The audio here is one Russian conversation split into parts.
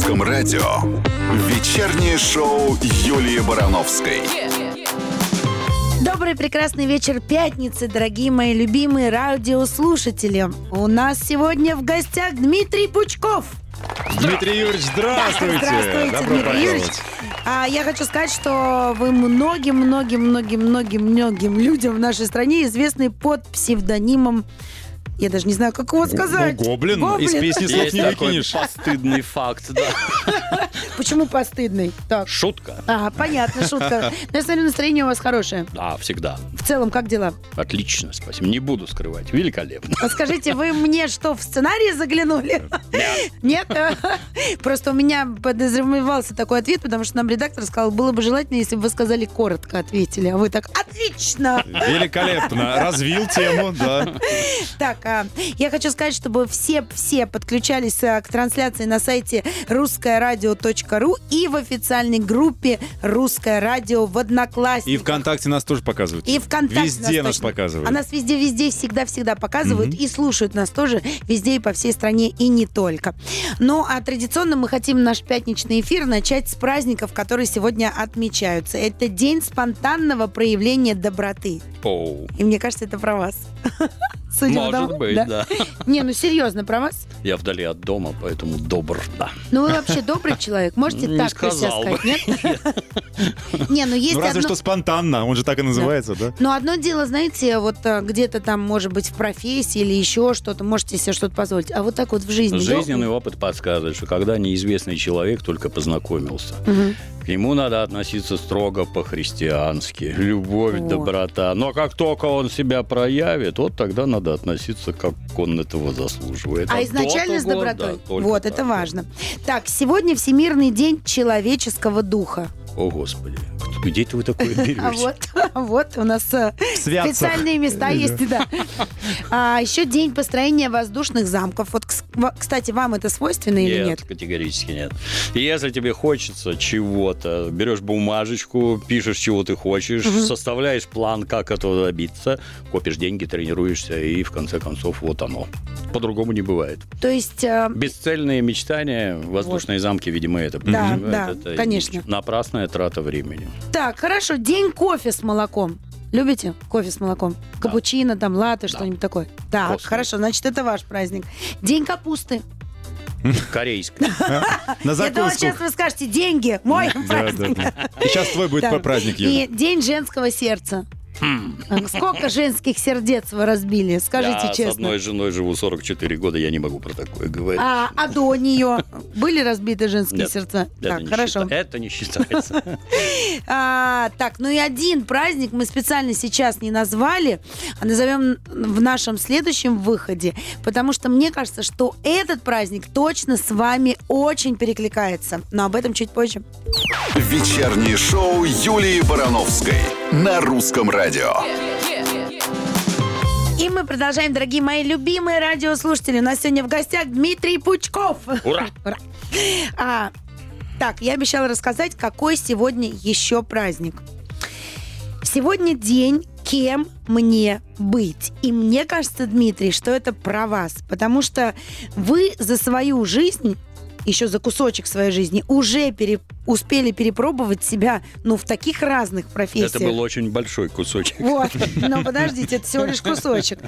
русском радио вечернее шоу Юлии Барановской. Добрый прекрасный вечер пятницы, дорогие мои любимые радиослушатели. У нас сегодня в гостях Дмитрий Пучков. Дмитрий Юрьевич, здравствуйте! Здравствуйте, Добро Дмитрий пожаловать. Юрьевич. А, я хочу сказать, что вы многим, многим, многим, многим, многим людям в нашей стране известны под псевдонимом. Я даже не знаю, как его сказать. Ну, гоблин. Из песни слов Есть не такой выкинешь. постыдный факт, да. Почему постыдный? Так. Шутка. А, понятно, шутка. Но я смотрю, настроение у вас хорошее. Да, всегда. В целом, как дела? Отлично, спасибо. Не буду скрывать. Великолепно. А скажите, вы мне что, в сценарий заглянули? Нет? Просто у меня подразумевался такой ответ, потому что нам редактор сказал, было бы желательно, если бы вы сказали коротко ответили. А вы так, отлично! Великолепно. Развил тему, да. Так, я хочу сказать, чтобы все-все подключались а, к трансляции на сайте русскорадио.ру и в официальной группе «Русское радио» в Одноклассниках. И ВКонтакте нас тоже показывают. И ВКонтакте Везде нас точно. показывают. А нас везде-везде всегда-всегда показывают и слушают нас тоже везде и по всей стране, и не только. Ну, а традиционно мы хотим наш пятничный эфир начать с праздников, которые сегодня отмечаются. Это День спонтанного проявления доброты. Оу. И мне кажется, это про вас. Судя Может быть, да. Не, ну серьезно, про вас? Я вдали от дома, поэтому добр, да. Ну, вы вообще добрый человек. Можете Не так про себя сказал сказать, нет? Не, ну есть Ну, разве одно- что спонтанно, он же так и называется, да? Но одно дело, знаете, вот а, где-то там, может быть, в профессии или еще что-то, можете себе что-то позволить. А вот так вот в жизни. Жизненный опыт подсказывает, что когда неизвестный человек только познакомился, Мгм. к нему надо относиться строго по-христиански. Любовь, Вот. доброта. Но как только он себя проявит, вот тогда надо относиться, как он этого заслуживает. А до изначально с добротой. да, вот, это важно. Так, сегодня Всемирный день человеческого духа. О, Господи, где это вы такое берете? А вот, вот у нас э, Святцах. специальные места есть, да. А еще день построения воздушных замков. Вот, кстати, вам это свойственно или нет? категорически нет. И если тебе хочется чего-то, берешь бумажечку, пишешь, чего ты хочешь, составляешь план, как этого добиться, копишь деньги, тренируешься, и в конце концов вот оно. По-другому не бывает. То есть э, Бесцельные мечтания, воздушные замки, видимо, это. Да, Мгм. да, Это конечно. Напрасная трата времени. Так, хорошо, день кофе с молоком. Любите кофе с молоком? Капучино, там, латте, что-нибудь такое? Так, Вкусно. хорошо, значит, это ваш праздник. День капусты. Корейская. На Я думала, закуску. сейчас вы скажете деньги. Мой Да, праздник. да, да. И сейчас твой будет Да. праздник, И день женского сердца. Сколько женских сердец вы разбили? Скажите Я с честно. одной женой живу 44 года, я не могу про такое говорить. А, а до нее были разбиты женские Нет, сердца? Это так, не хорошо. счита- Это не считается. А, так, ну и один праздник мы специально сейчас не назвали, а назовем в нашем следующем выходе, потому что мне кажется, что этот праздник точно с вами очень перекликается. Но об этом чуть позже. Вечернее шоу Юлии Барановской на русском радио. И мы продолжаем, дорогие мои любимые радиослушатели. У нас сегодня в гостях Дмитрий Пучков. Ура! Ура. А, так, я обещала рассказать, какой сегодня еще праздник. Сегодня день кем мне быть. И мне кажется, Дмитрий, что это про вас. Потому что вы за свою жизнь, еще за кусочек своей жизни, уже пере- успели перепробовать себя ну, в таких разных профессиях. Это был очень большой кусочек. Вот, но подождите, это всего лишь кусочек.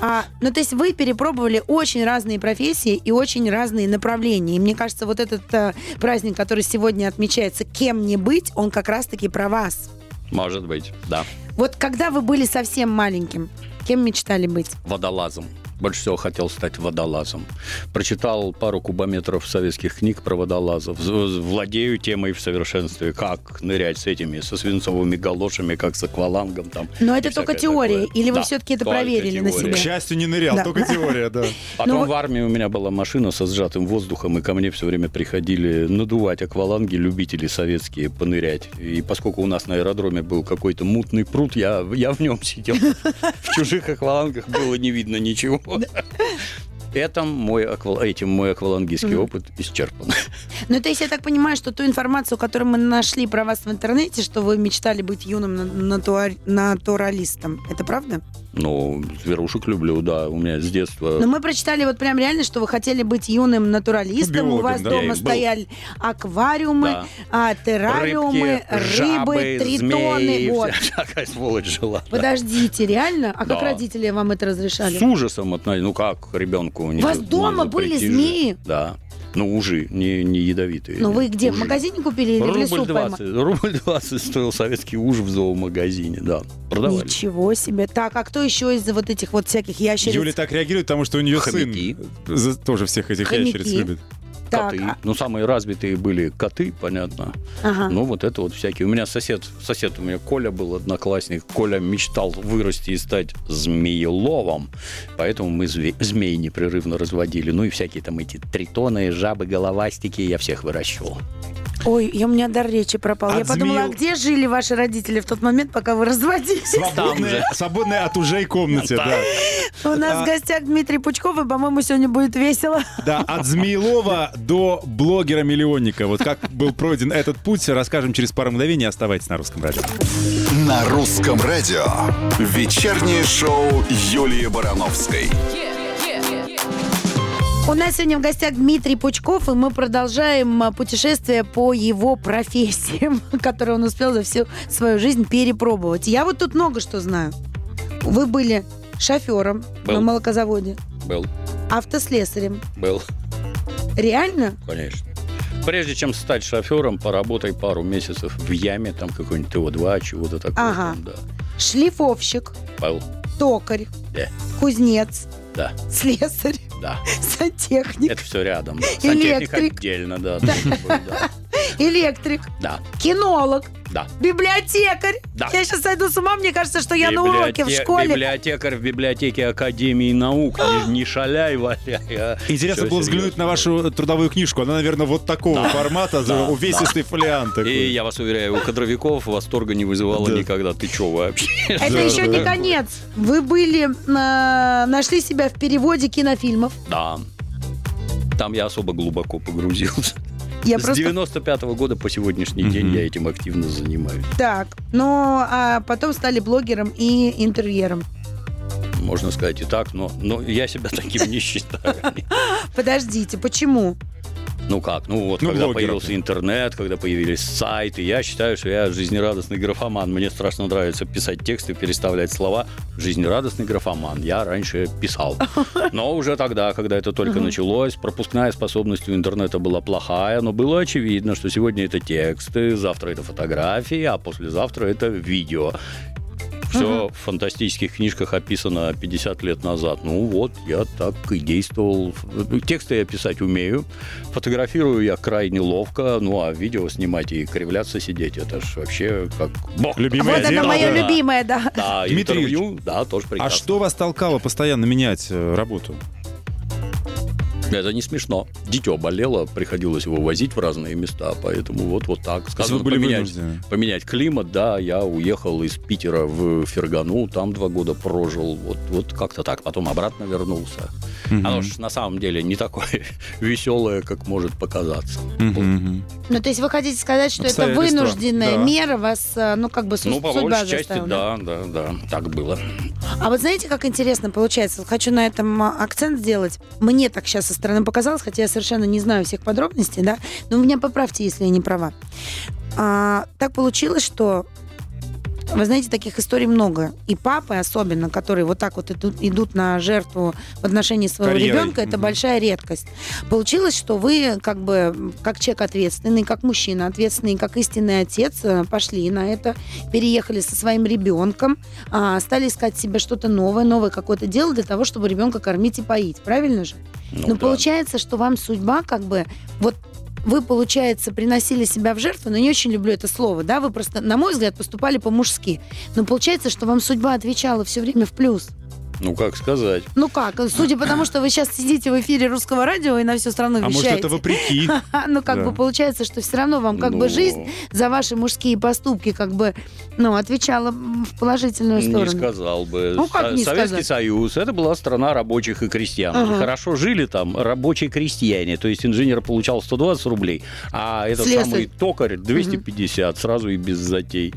А, ну, то есть вы перепробовали очень разные профессии и очень разные направления. И мне кажется, вот этот э, праздник, который сегодня отмечается «Кем не быть», он как раз-таки про вас. Может быть, да. Вот когда вы были совсем маленьким, кем мечтали быть? Водолазом. Больше всего хотел стать водолазом. Прочитал пару кубометров советских книг про водолазов. Владею темой в совершенстве. Как нырять с этими, со свинцовыми галошами, как с аквалангом. Там, Но это только теория, такое. или вы Да, все-таки это проверили на теория. К себе? счастью, не нырял, Да. только теория, да. Потом Ну вот- в армии у меня была машина со сжатым воздухом, и ко мне все время приходили надувать акваланги любители советские понырять. И поскольку у нас на аэродроме был какой-то мутный пруд, я, я в нем сидел. В чужих аквалангах было не видно ничего. ハハハハ。Этом мой аквал- этим мой аквалангистский Мгм. опыт исчерпан. Ну, то есть я так понимаю, что ту информацию, которую мы нашли про вас в интернете, что вы мечтали быть юным на- натуар- натуралистом, это правда? Ну, зверушек люблю, да, у меня с детства. Но мы прочитали вот прям реально, что вы хотели быть юным натуралистом, Биологом, у вас да. Дома был. стояли аквариумы, Да. а, террариумы, Рыбки, рыбы, жабы, тритоны. змеи, вот. вся- всякая сволочь жила. да. Подождите, реально? А как Да. родители вам это разрешали? С ужасом относились. Ну как ребенку не У вас дома были змеи? Да. Ну, ужи, не, не ядовитые. Ну вы где, в Ужи. магазине купили или в лесу Рубль поймали? 20, рубль 20 стоил советский уж в зоомагазине, да. Продавали. Ничего себе. Так, а кто еще из вот этих вот всяких ящериц? Юля так реагирует, потому что у нее Хомяки. сын за- тоже всех этих Хомяки. ящериц любит. Так, Коты. а- Ну, самые развитые были коты, понятно. ага. Ну, вот это вот всякие. У меня сосед, сосед у меня Коля был одноклассник. Коля мечтал вырасти и стать змееловом. Поэтому мы зве- змей непрерывно разводили. Ну и всякие там эти тритоны, жабы, головастики. Я всех выращивал. Ой, я, у меня дар речи пропал. От я подумала, змею- а где жили ваши родители в тот момент, пока вы разводились? Свободная, свободная от ужей комнате, да. У нас в гостях Дмитрий Пучков, и, по-моему, сегодня будет весело. Да, от Змеелова до блогера-миллионника. Вот как был пройден этот путь, расскажем через пару мгновений. Оставайтесь на русском радио. На русском радио. Вечернее шоу Юлии Барановской. У нас сегодня в гостях Дмитрий Пучков, и мы продолжаем а, путешествие по его профессиям, которые он успел за всю свою жизнь перепробовать. Я вот тут много что знаю. Вы были шофером Был. на молокозаводе, Был, автослесарем. был, Реально? конечно. Прежде чем стать шофером, поработай пару месяцев в яме, там какой-нибудь ТО-2, чего-то такого. Ага. там, да. Шлифовщик, Был, токарь, Да. кузнец, да, слесарь, да. сантехник, Это все рядом. Да. Сантехник Электрик. отдельно, да. да. Электрик, Да, кинолог, да. библиотекарь. Да. Я сейчас сойду с ума, мне кажется, что я на уроке в Библиоте- школе. Библиотекарь в библиотеке Академии наук. Не, не шаляй, валяй. а Интересно всё было серьезно. взглянуть на вашу трудовую книжку. Она, наверное, вот такого Да. формата, Да, увесистый фолиант такой. И я вас уверяю, у кадровиков восторга не вызывало Да. никогда. Ты чё вообще? Это Да, еще не да. конец. Вы были, а, нашли себя в переводе кинофильмов. Да. Там я особо глубоко погрузился. Я С просто 95 года по сегодняшний день я этим активно занимаюсь. так. Но а потом стали блогером и интерьером. Можно сказать и так, но, но я себя таким не считаю. Подождите, почему? Ну как? Ну вот, Ну, когда блогером. появился интернет, когда появились сайты, я считаю, что я жизнерадостный графоман. Мне страшно нравится писать тексты, переставлять слова. Жизнерадостный графоман. Я раньше писал. Но уже тогда, когда это только началось, пропускная способность у интернета была плохая, но было очевидно, что сегодня это тексты, завтра это фотографии, а послезавтра это видео. Все в фантастических книжках описано 50 лет назад. Ну вот, я так и действовал. Тексты я писать умею. Фотографирую я крайне ловко. Ну а видео снимать и кривляться сидеть, это ж вообще как бог. Любимое вот это дело, мое да. любимое, да. Да, Дмитрий интервью, да, тоже А прекрасно. что вас толкало постоянно менять э, работу? Это не смешно. Дитё болело, приходилось его возить в разные места, поэтому вот, вот так. Сказано вы были поменять, вынуждены? поменять климат, да, я уехал из Питера в Фергану, там два года прожил, вот, вот как-то так, потом обратно вернулся. Мгм. Оно ж на самом деле не такое веселое, как может показаться. Мгм, мгм. Ну, то есть вы хотите сказать, что это вынужденная да. мера вас, а, ну, как бы Ну, по судьба большей части, заставила, да, да, да, так было. А вот знаете, как интересно получается? Вот Хочу на этом акцент сделать. Мне так сейчас стороны показалось, хотя я совершенно не знаю всех подробностей, да, но меня поправьте, если я не права. А, так получилось, что вы знаете, таких историй много. И папы особенно, которые вот так вот идут, идут на жертву в отношении своего Карьерой. ребенка, это Мгм. большая редкость. Получилось, что вы как бы как человек ответственный, как мужчина ответственный, как истинный отец э, пошли на это, переехали со своим ребенком, а, стали искать себе что-то новое, новое какое-то дело для того, чтобы ребенка кормить и поить. Правильно же? Ну, Но да. получается, что вам судьба как бы вот вы, получается, приносили себя в жертву, но не очень люблю это слово, да, вы просто, на мой взгляд, поступали по-мужски. Но получается, что вам судьба отвечала все время в плюс. Ну, как сказать. Ну как, судя по тому, что вы сейчас сидите в эфире русского радио и на всю страну А может, вещаете. это вопреки? Ну, как Да. бы получается, что все равно вам как бы Ну. жизнь за ваши мужские поступки как бы, ну, отвечала в положительную Не сторону. сказал бы. Ну, как Со- не Советский сказать? Союз, это была страна рабочих и крестьян. Ага. Хорошо жили там рабочие крестьяне. То есть инженер получал 120 рублей, а этот Слесарь. самый токарь 250, сразу и без затей.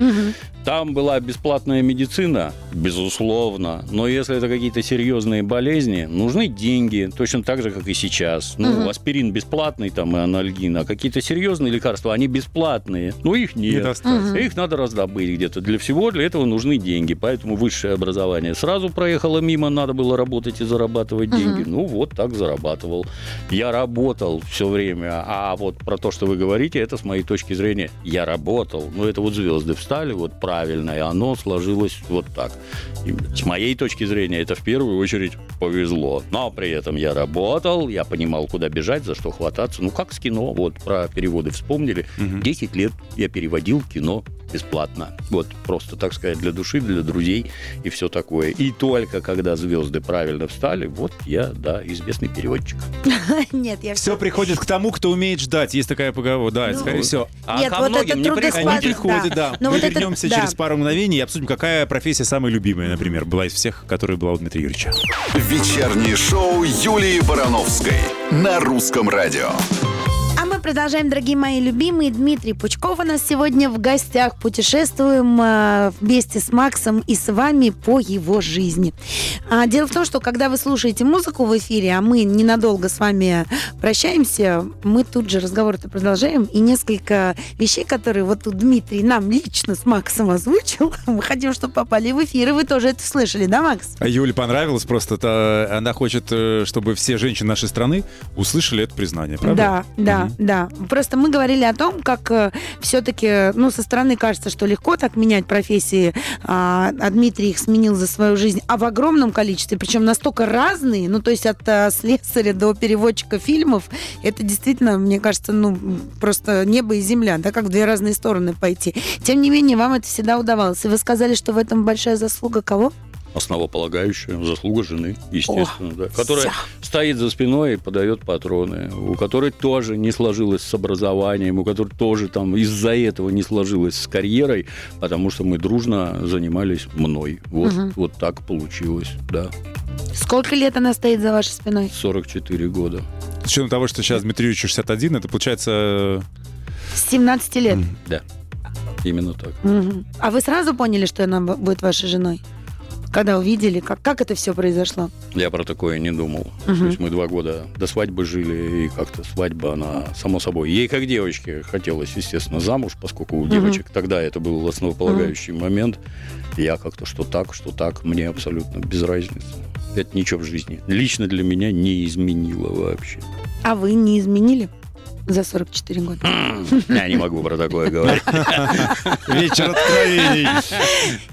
Там была бесплатная медицина, безусловно, но если это какие-то серьезные болезни, нужны деньги, точно так же, как и сейчас. Ну, Мгм. аспирин бесплатный, там, и анальгин, а какие-то серьезные лекарства, они бесплатные, но их Не нет. достать. Их надо раздобыть где-то. Для всего для этого нужны деньги. Поэтому высшее образование сразу проехало мимо, надо было работать и зарабатывать Мгм. деньги. Ну, вот так зарабатывал. Я работал все время. А вот про то, что вы говорите, это с моей точки зрения, я работал. Ну, это вот звезды встали, вот правильно, и оно сложилось вот так. И с моей точки зрения, мне это в первую очередь повезло. Но при этом я работал, я понимал, куда бежать, за что хвататься. Ну, как с кино. Вот про переводы вспомнили. Угу. лет я переводил кино бесплатно. Вот просто, так сказать, для души, для друзей и все такое. И только когда звезды правильно встали, вот я, да, известный переводчик. Нет, я все приходит к тому, кто умеет ждать. Есть такая поговорка, да, скорее всего. А ко многим не приходит, да. Мы вернемся через пару мгновений и обсудим, какая профессия самая любимая, например, была из всех, которые были 2 Дмитрия Юрьевича. Вечернее шоу Юлии Барановской на русском радио. Продолжаем, дорогие мои любимые. Дмитрий Пучков у нас сегодня в гостях. Путешествуем э, вместе с Максом и с вами по его жизни. А, дело в том, что когда вы слушаете музыку в эфире, а мы ненадолго с вами прощаемся, мы тут же разговор-то продолжаем. И несколько вещей, которые вот тут Дмитрий нам лично с Максом озвучил, мы хотим, чтобы попали в эфир. И вы тоже это слышали, да, Макс? А Юле понравилось просто. это, Она хочет, э, чтобы все женщины нашей страны услышали это признание, правда? Да, да, Мгм. Да. Просто мы говорили о том, как все-таки, ну, со стороны кажется, что легко так менять профессии, а, а Дмитрий их сменил за свою жизнь, а в огромном количестве, причем настолько разные, ну, то есть от а, слесаря до переводчика фильмов, это действительно, мне кажется, ну, просто небо и земля, да, как в две разные стороны пойти. Тем не менее, вам это всегда удавалось. И вы сказали, что в этом большая заслуга кого? Основополагающая заслуга жены, естественно, да, которая вся. стоит за спиной и подает патроны, у которой тоже не сложилось с образованием, у которой тоже там из-за этого не сложилось с карьерой, потому что мы дружно занимались мной. Вот, Мгм. вот так получилось, да. Сколько лет она стоит за вашей спиной? 44 года. С учетом того, что сейчас Дмитрию Юрьевичу 61, это получается... С 17 лет. Да, именно так. Мгм. А вы сразу поняли, что она будет вашей женой? Когда увидели, как, как это все произошло? Я про такое не думал. Мгм. То есть мы два года до свадьбы жили, и как-то свадьба, она, само собой, ей как девочке хотелось, естественно, замуж, поскольку у Мгм. девочек тогда это был основополагающий момент. Я как-то что так, что так, мне абсолютно без разницы. Это ничего в жизни. Лично для меня не изменило вообще. А вы не изменили за 44 года? Я не могу про такое говорить. Вечер откровений.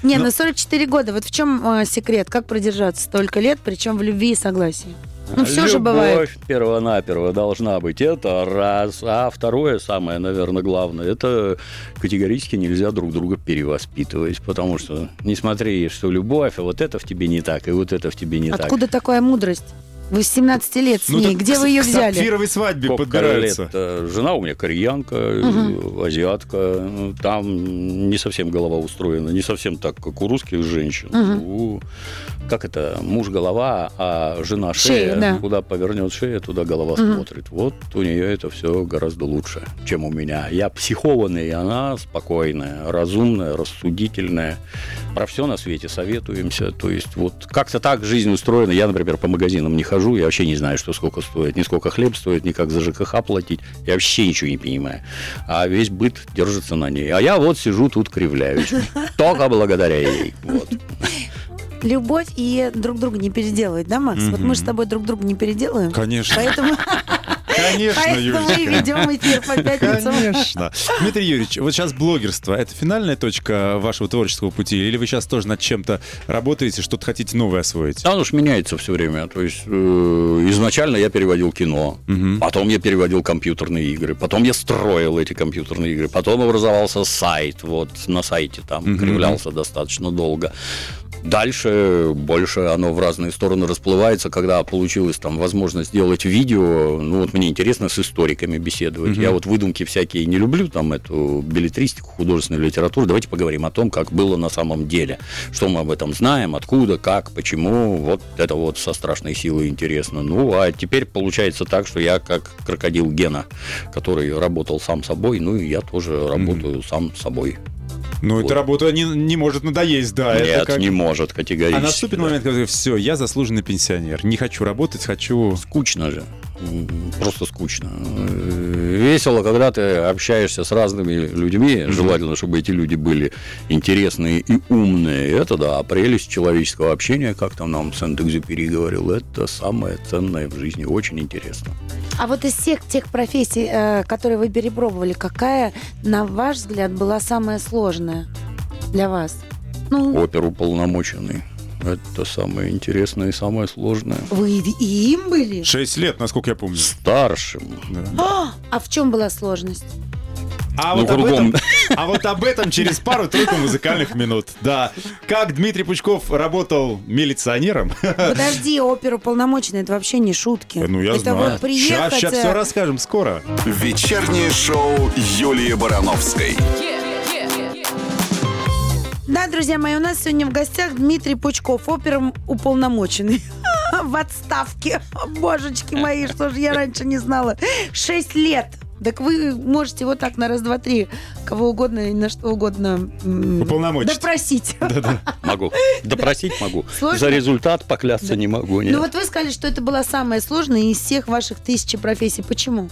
Не, на 44 года. Вот в чем э, секрет? Как продержаться столько лет, причем в любви и согласии? Ну, все же бывает. Любовь первонаперво должна быть. Это раз. А второе, самое, наверное, главное, это категорически нельзя друг друга перевоспитывать. Потому что не смотри, что любовь, а вот это в тебе не так, и вот это в тебе не так. Откуда такая мудрость? Вы с 17 лет с Ну, ней. Где к- вы ее к взяли? сапфировой свадьбе Сколько подбираются. лет, э, Жена у меня кореянка, э, азиатка. Ну, Там не совсем голова устроена, не совсем так, как у русских женщин. Мгм. У- как это, муж голова, а жена Шея, шея. да. Куда повернет шея, туда голова Мгм. смотрит. Вот у нее это все гораздо лучше, чем у меня. Я психованный, она спокойная, разумная, рассудительная. Про все на свете советуемся. То есть вот как-то так жизнь устроена. Я, например, по магазинам не хожу, я вообще не знаю, что сколько стоит, ни сколько хлеб стоит, ни как за ЖКХ платить. Я вообще ничего не понимаю. А весь быт держится на ней. А я вот сижу тут кривляюсь. Только благодаря ей. Вот. Любовь и друг друга не переделывать, да, Макс? Вот мы же с тобой друг друга не переделаем. Конечно. Поэтому, Конечно, поэтому мы ведем эфир по пятницам. Конечно. Дмитрий Юрьевич, вот сейчас блогерство, это финальная точка вашего творческого пути? Или вы сейчас тоже над чем-то работаете, что-то хотите новое освоить? Да, оно ж меняется все время. То есть э, изначально я переводил кино, Мгм. потом я переводил компьютерные игры, потом я строил эти компьютерные игры, потом образовался сайт, вот на сайте там Мгм. кривлялся достаточно долго. Дальше больше оно в разные стороны расплывается, когда получилась там возможность сделать видео. Ну вот мне интересно с историками беседовать. Я вот выдумки всякие не люблю, там эту билетристику, художественную литературу. Давайте поговорим о том, как было на самом деле. Что мы об этом знаем, откуда, как, почему. Вот это вот со страшной силой интересно. Ну, а теперь получается так, что я как крокодил Гена, который работал сам собой, ну и я тоже работаю сам собой. Ну, Вот. эта работа не, не может надоесть, да. это Нет, как- не может А категорически. наступит да. момент, когда все, я заслуженный пенсионер. Не хочу работать, хочу... Скучно же. Просто скучно. Весело, когда ты общаешься с разными людьми. Желательно, чтобы эти люди были интересные и умные. Это да, а прелесть человеческого общения, как там нам Сент-Экзюпери говорил, это самое ценное в жизни. Очень интересно. А вот из всех тех профессий, э, которые вы перепробовали, какая, на ваш взгляд, была самая сложная для вас? Ну, Оперу полномоченный. Это самое интересное и самое сложное. вы и им были? Шесть лет, насколько я помню. Старшим. А, а в чем была сложность? А, Ну, вот об кругом. этом, а вот об этом через пару-тройку музыкальных минут. Да. Как Дмитрий Пучков работал милиционером. Подожди, оперу полномоченный, это вообще не шутки. Ну, я это знаю. вот приехать... Сейчас, э, все расскажем скоро. Вечернее шоу Юлии Барановской. Да, друзья мои, у нас сегодня в гостях Дмитрий Пучков, опером уполномоченный. В отставке. Божечки мои, что же я раньше не знала. Шесть лет. Так вы можете вот так на раз, два, три кого угодно и на что угодно Уполномочить. допросить. Могу. Допросить могу. Сложно? За результат поклясться не могу. Нет. Ну вот вы сказали, что это была самая сложная из всех ваших тысячи профессий. Почему?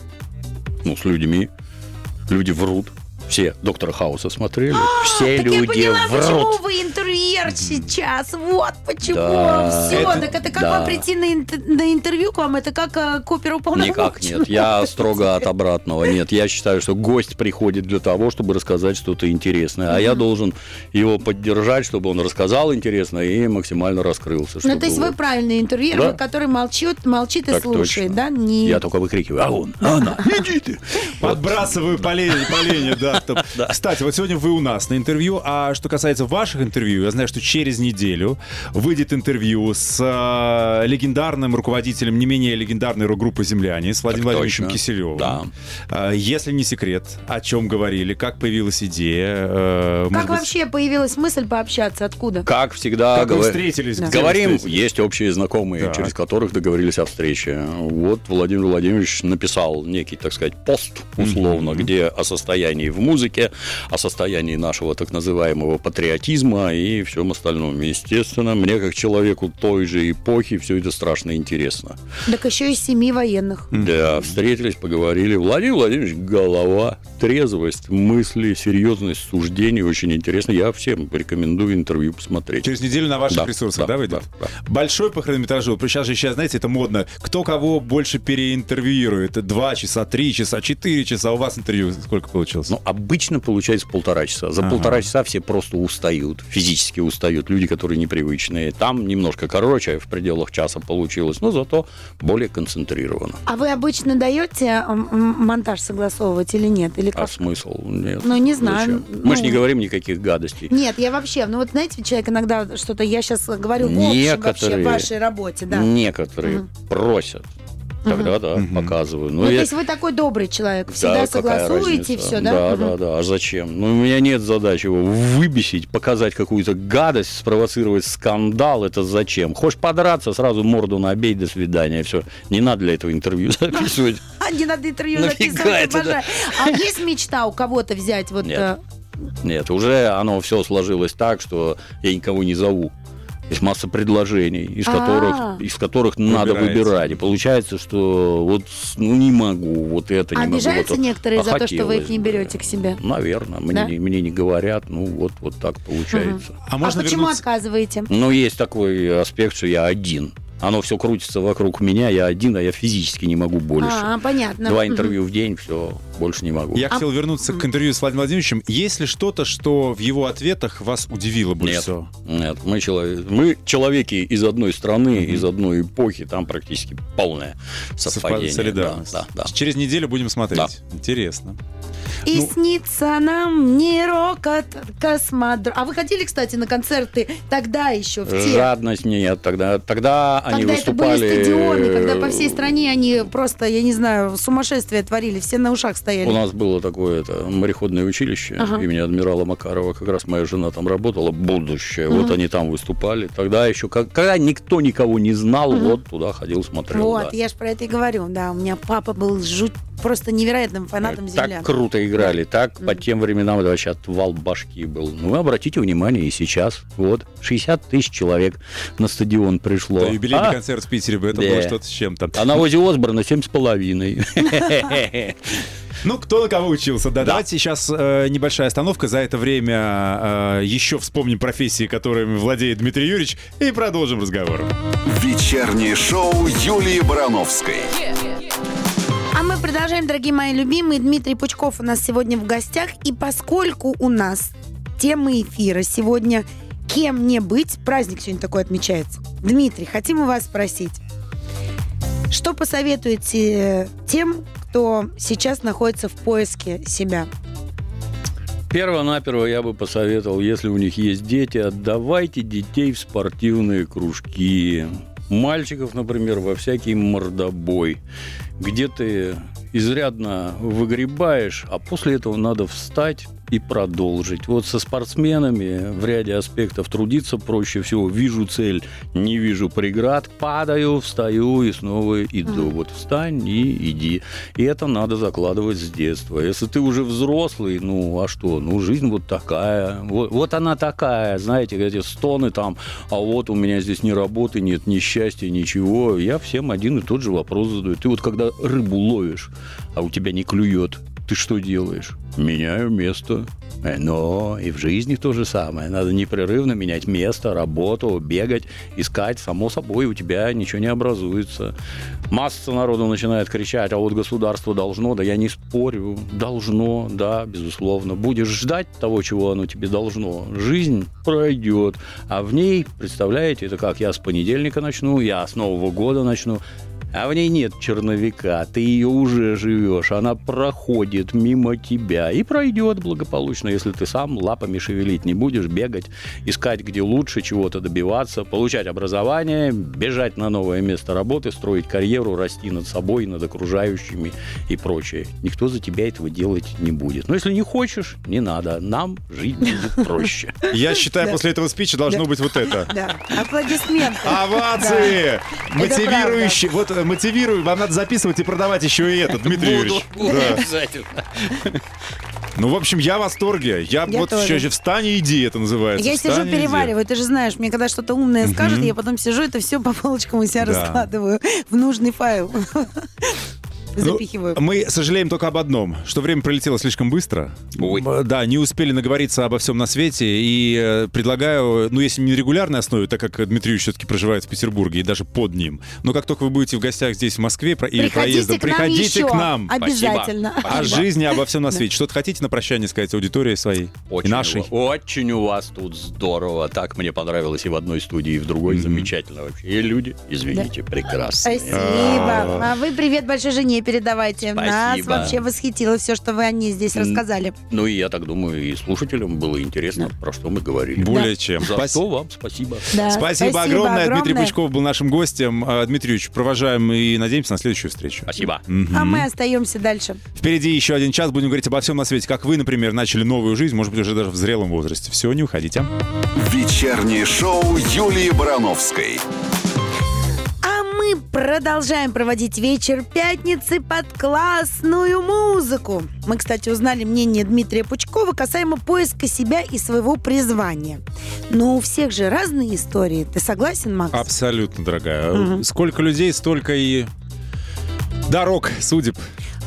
ну, с людьми. Люди врут. Все доктора Хауса смотрели. Все А, так люди я поняла, почему врут. вы интервьюер сейчас. Вот почему. Да. Все, Это- так это как да. вам прийти на, на интервью к вам? Это как э, к оперуполномоченному? Никак нет. Я строго от обратного. Нет, я считаю, что гость приходит для того, чтобы рассказать что-то интересное. А я должен его поддержать, чтобы он рассказал интересно и максимально раскрылся. Ну, то есть вы правильный интервьюер, Да. который молчит, молчит и Так слушает, точно. да? Не... Я только выкрикиваю, а он, а она, иди ты. Подбрасываю поленья, поленья, да. Чтоб- Кстати, вот сегодня вы у нас на интервью, а что касается ваших интервью, я знаю, что через неделю выйдет интервью с э, легендарным руководителем не менее легендарной рок-группы «Земляне», с Владимиром Владимировичем. Киселевым. Да. А, Если не секрет, о чем говорили, как появилась идея, э, Как быть, вообще появилась мысль пообщаться? Откуда? Как всегда, как вы встретились? Говорим, встретились? есть общие знакомые, через которых договорились о встрече. Вот Владимир Владимирович написал некий, так сказать, пост, условно, где о состоянии в музыке, о состоянии нашего так называемого патриотизма и всем остальном. Естественно, мне, как человеку той же эпохи, все это страшно интересно. Так еще из семи военных. Да, встретились, поговорили. Владимир Владимирович, голова, трезвость, мысли, серьезность суждений. Очень интересно. Я всем рекомендую интервью посмотреть. Через неделю на ваших Да, ресурсах, да, да, выйдет? да, Большой по хронометражу. Сейчас же сейчас, знаете, это модно. Кто кого больше переинтервьюирует? Два часа, три часа, четыре часа. У вас интервью сколько получилось? Ну, обычно получается полтора часа. За Ага. полтора часа все просто устают, физически устают, люди, которые непривычные. Там немножко короче, в пределах часа получилось, но зато более концентрировано. А вы обычно даете монтаж согласовывать или нет? Или А как? смысл? Нет. Ну, не знаю. Зачем? Мы же не Ну. говорим никаких гадостей. Нет, я вообще, ну вот знаете, человек иногда что-то, я сейчас говорю в общем вообще Некоторые- в вашей работе, да. Некоторые Мгм. просят. Тогда да, показываю. Ну, Ну, то я- есть вы такой добрый человек, всегда Да, какая согласуете разница? все, да? Да, Мгм. да, да. А зачем? Ну, у меня нет задачи его выбесить, показать какую-то гадость, спровоцировать скандал. Это зачем? Хочешь подраться, сразу морду набей, до свидания. Все. Не надо для этого интервью записывать. А, не надо интервью Нафига записывать, это, обожаю. А есть мечта у кого-то взять вот... Нет. э, Нет, уже оно все сложилось так, что я никого не зову. Есть масса предложений, из А. которых, из которых надо выбирать. И получается, что вот ну не могу, вот это не могу. Обижаются вот, некоторые а за то, что вы их не бы. берете к себе? Наверное, мне, Да? не- мне не говорят, ну вот, вот так получается. А можно а почему вернуться? отказываете? Но есть такой аспект, что я один. Оно все крутится вокруг меня, я один, а я физически не могу больше. А, понятно. Два интервью в день, все, больше не могу. Я А- хотел вернуться к интервью с Владимиром Владимировичем. Есть ли что-то, что в его ответах вас удивило больше Нет. всего? Нет, мы, человек, мы человеки из одной страны, из одной эпохи, там практически полное совпадение. Солидарность. Да, да, да. Через неделю будем смотреть. Интересно. И Ну- снится нам не рокот космодром. А вы ходили, кстати, на концерты тогда еще, в те? Жадность нет. Тогда, тогда они Когда это выступали... были стадионы, когда по всей стране они просто, я не знаю, сумасшествие творили, все на ушах стояли. У нас было такое это, мореходное училище Ага. имени адмирала Макарова. Как раз моя жена там работала, будущее. Вот они там выступали. Тогда еще, когда никто никого не знал, вот туда ходил, смотрел. Вот, да. я же про это и говорю, да. У меня папа был жуть, просто невероятным фанатом землян. Так круто играли, так по тем временам это вообще отвал башки был. Ну, обратите внимание, и сейчас, вот, 60 тысяч человек на стадион пришло. Да, юбилейный а, концерт в Питере бы это Да. было что-то с чем-то. а на Ози Осборна семь с половиной. Ну, кто на кого учился, да. Давайте сейчас э, небольшая остановка. За это время э, еще вспомним профессии, которыми владеет Дмитрий Юрьевич, и продолжим разговор. Вечернее шоу Юлии Барановской. А мы продолжаем, дорогие мои любимые. Дмитрий Пучков у нас сегодня в гостях. И поскольку у нас тема эфира сегодня «Кем мне быть?» Праздник сегодня такой отмечается. Дмитрий, хотим у вас спросить. Что посоветуете тем, кто сейчас находится в поиске себя? Перво-наперво я бы посоветовал, если у них есть дети, отдавайте детей в спортивные кружки. Мальчиков, например, во всякий мордобой, где ты изрядно выгребаешь, а после этого надо встать и продолжить. Вот со спортсменами в ряде аспектов трудиться проще всего. Вижу цель, не вижу преград, падаю, встаю и снова иду. Вот встань и иди. И это надо закладывать с детства. Если ты уже взрослый, ну а что? Ну жизнь вот такая. Вот, вот она такая, знаете, эти стоны там, а вот у меня здесь ни работы нет, ни счастья, ничего. Я всем один и тот же вопрос задаю. Ты вот когда рыбу ловишь, а у тебя не клюет, ты что делаешь? Меняю место. Э, Но и в жизни то же самое. Надо непрерывно менять место, работу, бегать, искать. Само собой, у тебя ничего не образуется. Масса народу начинает кричать, а вот государство должно. Да я не спорю. Должно, да, безусловно. Будешь ждать того, чего оно тебе должно. Жизнь пройдет. А в ней, представляете, это как я с понедельника начну, я с Нового года начну. А в ней нет черновика, ты ее уже живешь, она проходит мимо тебя и пройдет благополучно, если ты сам лапами шевелить не будешь, бегать, искать где лучше, чего-то добиваться, получать образование, бежать на новое место работы, строить карьеру, расти над собой, над окружающими и прочее. Никто за тебя этого делать не будет. Но если не хочешь, не надо, нам жить будет проще. Я считаю, после этого спича должно быть вот это. Да, аплодисменты. Овации! Да. Мотивирующий. Вот э, мотивирую. Вам надо записывать и продавать еще и это, Дмитрий Юрьевич. Да. обязательно. Ну, в общем, я в восторге. Я, Я вот тоже. еще встань и иди, это называется. Я Встань сижу, перевариваю, ты же знаешь, мне когда что-то умное скажут, я потом сижу, это все по полочкам у себя Да. раскладываю в нужный файл. Ну, Запихиваю. мы сожалеем только об одном, что время пролетело слишком быстро. Ой. Да, не успели наговориться обо всем на свете. И э, предлагаю, ну, если не на регулярной основе, так как Дмитрий все-таки проживает в Петербурге и даже под ним. Но как только вы будете в гостях здесь, в Москве, про- или проездом, к приходите еще. к нам. Обязательно. О жизни, обо всем на свете. Что-то хотите на прощание сказать аудитории своей? Очень, и нашей? у- очень у вас тут здорово. Так мне понравилось и в одной студии, и в другой. Замечательно вообще. И люди, извините, прекрасные. Спасибо. А вы привет большой жене передавайте. Нас Спасибо. вообще восхитило все, что вы о ней здесь рассказали. Ну и я так думаю, и слушателям было интересно, про что мы говорили. Более чем. За Спасибо. что вам спасибо. Да, Спасибо, огромное. Дмитрий Пучков был нашим гостем. А, Дмитрий Юрьевич, провожаем и надеемся на следующую встречу. Спасибо. А мы остаемся дальше. Впереди еще один час. Будем говорить обо всем на свете. Как вы, например, начали новую жизнь, может быть, уже даже в зрелом возрасте. Все, не уходите. Вечернее шоу Юлии Барановской. Мы продолжаем проводить вечер пятницы под классную музыку. Мы, кстати, узнали мнение Дмитрия Пучкова касаемо поиска себя и своего призвания. Но у всех же разные истории. Ты согласен, Макс? Абсолютно, дорогая. Сколько людей, столько и дорог, судеб.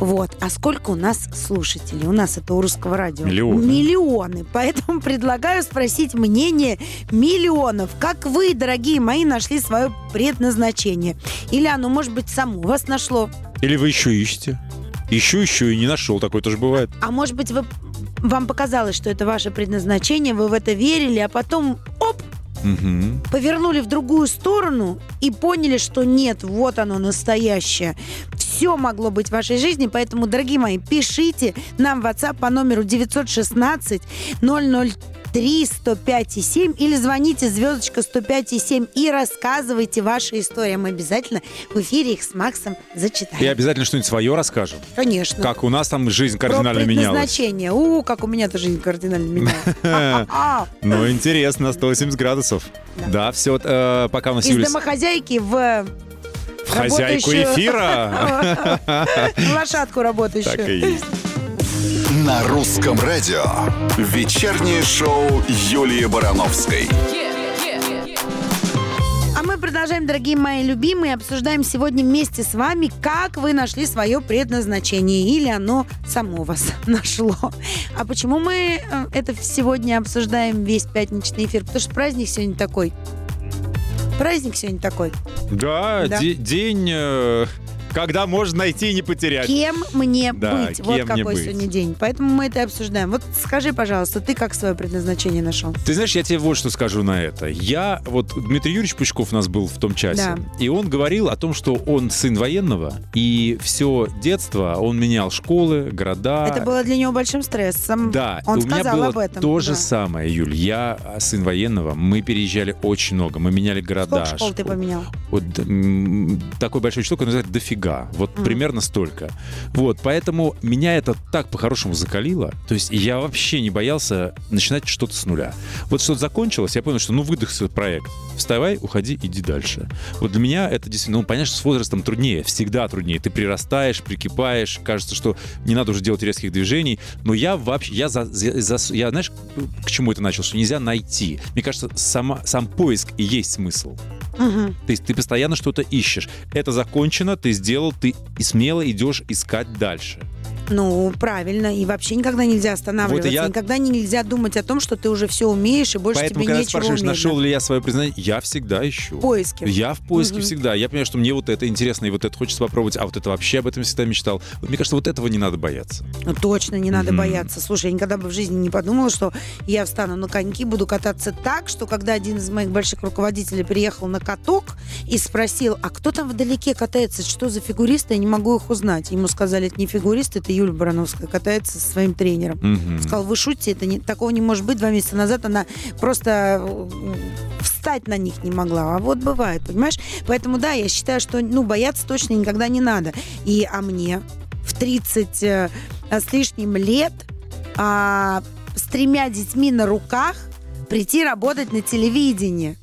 Вот. А сколько у нас слушателей? У нас это у русского радио. Миллионы. Миллионы. Поэтому предлагаю спросить мнение миллионов. Как вы, дорогие мои, нашли свое предназначение? Или оно, может быть, само вас нашло? Или вы еще ищете? Ищу, ищу и не нашел. Такое тоже бывает. А может быть, вы вам показалось, что это ваше предназначение, вы в это верили, а потом, оп, Мгм. повернули в другую сторону и поняли, что нет, вот оно настоящее. Все могло быть в вашей жизни, поэтому, дорогие мои, пишите нам в WhatsApp по номеру 916 003 105 7 или звоните звездочка 105 7 и рассказывайте ваши истории. Мы обязательно в эфире их с Максом зачитаем. И обязательно что-нибудь свое расскажем. Конечно. Как у нас там жизнь Про кардинально менялась. предназначение. У, как у меня-то жизнь кардинально менялась. Ну, интересно, 180 градусов. Да, все, пока у нас Из домохозяйки в В хозяйку эфира. лошадку работающую. Так и есть. На русском радио. Вечернее шоу Юлии Барановской. А мы продолжаем, дорогие мои любимые, обсуждаем сегодня вместе с вами, как вы нашли свое предназначение или оно само вас нашло. А почему мы э, это сегодня обсуждаем весь пятничный эфир? Потому что праздник сегодня такой. Праздник сегодня такой. Да, Да. де- день, э, когда можно найти и не потерять. Кем мне Да, быть? Вот кем мне какой быть. сегодня день. Поэтому мы это и обсуждаем. Вот скажи, пожалуйста, ты как свое предназначение нашел? Ты знаешь, я тебе вот что скажу на это. Я, вот Дмитрий Юрьевич Пучков у нас был в том часе, Да. и он говорил о том, что он сын военного, и все детство он менял школы, города. Это было для него большим стрессом. Да, Он у меня сказал было об этом. то же да. самое, Юль. Я а, сын военного, мы переезжали очень много, мы меняли города. Сколько школ ты поменял? Вот м, такой большой число, которое называют дофига. Вот примерно столько. Вот, поэтому меня это так по-хорошему закалило. То есть я вообще не боялся начинать что-то с нуля. Вот что-то закончилось, я понял, что ну выдохся проект. Вставай, уходи, иди дальше. Вот для меня это действительно, ну понятно, что с возрастом труднее, всегда труднее. Ты прирастаешь, прикипаешь, кажется, что не надо уже делать резких движений. Но я вообще, я, за- за- я знаешь, к чему это начал? Что нельзя найти. Мне кажется, сама, сам поиск и есть смысл. Мгм. То есть ты постоянно что-то ищешь. Это закончено, ты сделал, ты смело идешь искать дальше. Ну, правильно. И вообще никогда нельзя останавливаться. Вот я- Никогда нельзя думать о том, что ты уже все умеешь, и больше Поэтому, тебе когда нечего спрашиваешь, уметь. нашел ли я свое признание, я всегда ищу. В поиске. Я в поиске Мгм. всегда. Я понимаю, что мне вот это интересно, и вот это хочется попробовать, а вот это вообще об этом всегда мечтал. Вот мне кажется, вот этого не надо бояться. Ну, точно, не надо Мгм. бояться. Слушай, я никогда бы в жизни не подумала, что я встану на коньки, буду кататься так, что когда один из моих больших руководителей приехал на каток и спросил, а кто там вдалеке катается, что за фигуристы, я не могу их узнать. Ему сказали, это не фигурист, это Юля Барановская, катается со своим тренером. Мгм. Сказал, вы шутите, это не, такого не может быть. Два месяца назад она просто э, встать на них не могла. А вот бывает, понимаешь? Поэтому, да, я считаю, что ну, бояться точно никогда не надо. И а мне в 30 э, с лишним лет а, с тремя детьми на руках прийти работать на телевидении.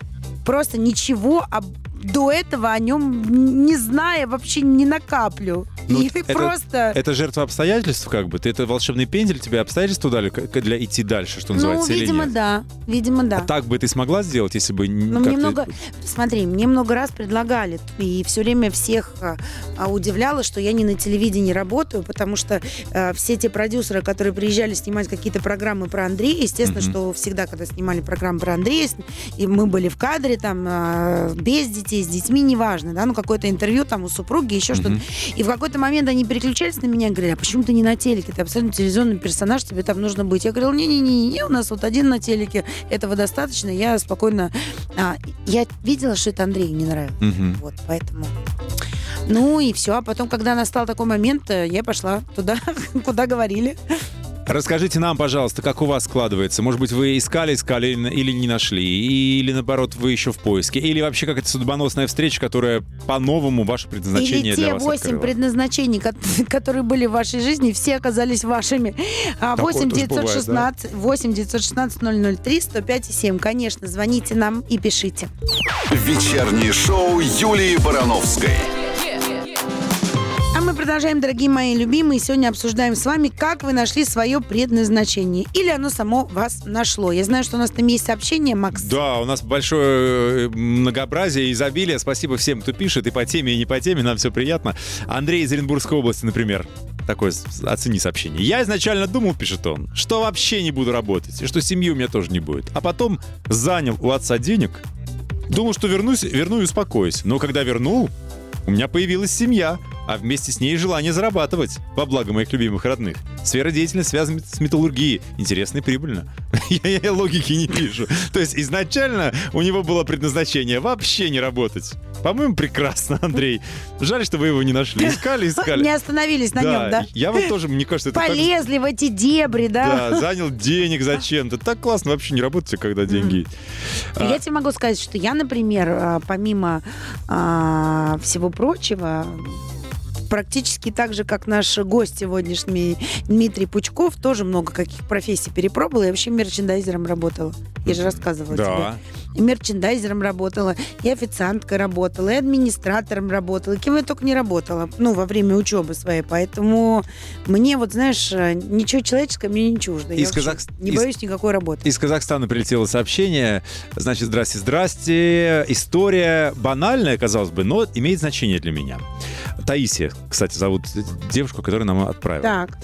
Просто ничего об- до этого о нем не зная вообще не накаплю. Ну, И это- просто... Это жертва обстоятельств, как бы? Ты это волшебный пендель, тебе обстоятельства дали для идти дальше, что ну, называется, или видимо, да. Видимо, да. А так бы ты смогла сделать, если бы... Ну, мне много, смотри, мне много раз предлагали, и все время всех а, а, удивляло, что я не на телевидении работаю, потому что а, все те продюсеры, которые приезжали снимать какие-то программы про Андрея, естественно, Мгм. что всегда, когда снимали программы про Андрея, и мы были в кадре, там, а, без детей, с детьми, неважно, да, ну, какое-то интервью там у супруги, еще что-то. Мгм. И в какой-то момент они переключались на меня и говорили, а почему ты не на телеке? Ты абсолютно телевизионный персонаж, тебе там нужно быть. Я говорила, не-не-не, у нас вот один на телеке, этого достаточно, я спокойно... А, я видела, что это Андрею не нравилось. Мгм. Вот, поэтому... Ну и все. А потом, когда настал такой момент, э, я пошла туда, куда говорили. Расскажите нам, пожалуйста, как у вас складывается. Может быть, вы искали, искали или не нашли, или наоборот, вы еще в поиске, или вообще какая-то судьбоносная встреча, которая по-новому ваше предназначение Или для те вас восемь открыла. предназначений, ко- которые были в вашей жизни, все оказались вашими. А, Такое 8 тоже бывает, 916 8 916 003 105 7. Конечно, звоните нам и пишите. Вечернее шоу Юлии Барановской. Продолжаем, дорогие мои любимые. Сегодня обсуждаем с вами, как вы нашли свое предназначение. Или оно само вас нашло. Я знаю, что у нас там есть сообщение, Макс. Да, у нас большое э, многообразие, изобилие. Спасибо всем, кто пишет, и по теме, и не по теме, нам все приятно. Андрей из Оренбургской области, например. такое, оцени сообщение. Я изначально думал, пишет он, что вообще не буду работать, и что семьи у меня тоже не будет. А потом занял у отца денег, думал, что вернусь, верну и успокоюсь. Но когда вернул, у меня появилась семья, а вместе с ней желание зарабатывать во благо моих любимых родных. Сфера деятельности связана с металлургией. Интересно и прибыльно. Я, я логики не вижу. То есть изначально у него было предназначение вообще не работать. По-моему, прекрасно, Андрей. Жаль, что вы его не нашли. Искали, искали. Не остановились на нем, да? Я вот тоже, мне кажется, это так- Полезли в эти дебри, да? Да, занял денег зачем-то. Так классно вообще не работать, когда деньги. А, Я тебе могу сказать, что я, например, а, помимо а, всего прочего, практически так же, как наш гость сегодняшний Дмитрий Пучков, тоже много каких профессий перепробовала. Я вообще мерчендайзером работала. Я же рассказывала тебе. И мерчендайзером работала, и официанткой работала, и администратором работала, кем я только не работала, ну, во время учебы своей. Поэтому мне, вот, знаешь, ничего человеческого мне не чуждо. Я Из вообще Казахс- Не из- боюсь никакой работы. Из Казахстана прилетело сообщение. Значит, здрасте, здрасте. История банальная, казалось бы, но имеет значение для меня. Таисия, кстати, зовут девушку, которую нам отправила. Так.